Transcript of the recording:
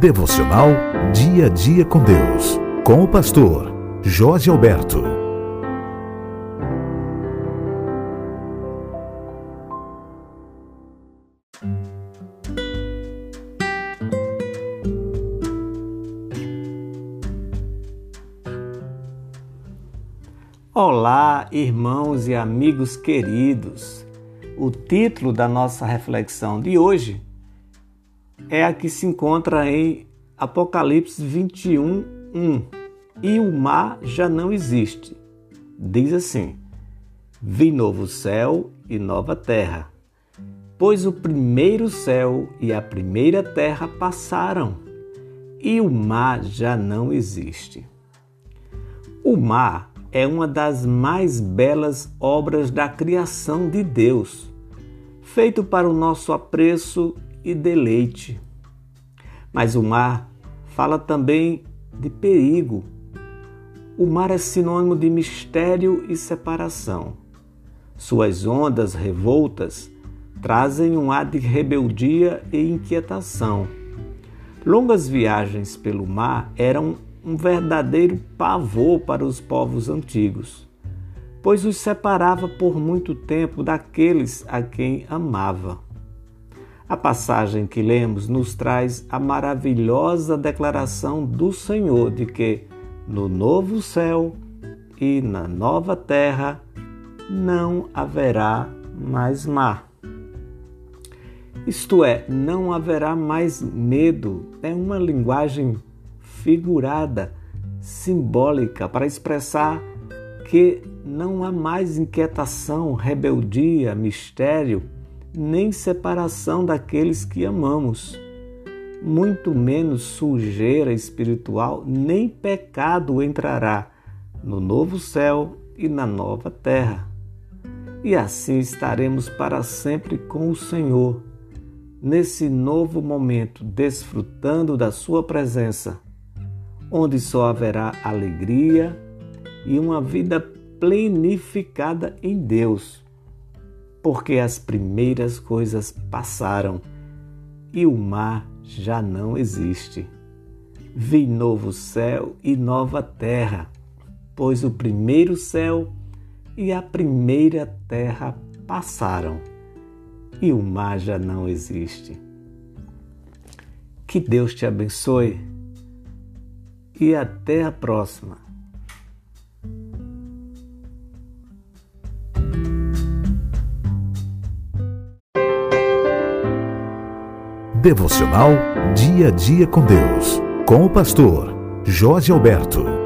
Devocional Dia a Dia com Deus. Com o pastor Jorge Alberto. Olá, irmãos e amigos queridos. O título da nossa reflexão de hoje é a que se encontra em Apocalipse 21, 1. E o mar já não existe. Diz assim: Vi novo céu e nova terra, pois o primeiro céu e a primeira terra passaram, e o mar já não existe. O mar é uma das mais belas obras da criação de Deus, feito para o nosso apreço e deleite. Mas o mar fala também de perigo. O mar é sinônimo de mistério e separação. Suas ondas revoltas trazem um ar de rebeldia e inquietação. Longas viagens pelo mar eram um verdadeiro pavor para os povos antigos, pois os separava por muito tempo daqueles a quem amava. A passagem que lemos nos traz a maravilhosa declaração do Senhor de que no novo céu e na nova terra não haverá mais mar. Isto é, não haverá mais medo. É uma linguagem figurada, simbólica, para expressar que não há mais inquietação, rebeldia, mistério nem separação daqueles que amamos, muito menos sujeira espiritual, nem pecado entrará no novo céu e na nova terra. E assim estaremos para sempre com o Senhor, nesse novo momento, desfrutando da Sua presença, onde só haverá alegria e uma vida plenificada em Deus porque as primeiras coisas passaram e o mar já não existe. Vi novo céu e nova terra, pois o primeiro céu e a primeira terra passaram e o mar já não existe. Que Deus te abençoe e até a próxima. Devocional Dia a Dia com Deus, com o pastor Jorge Alberto.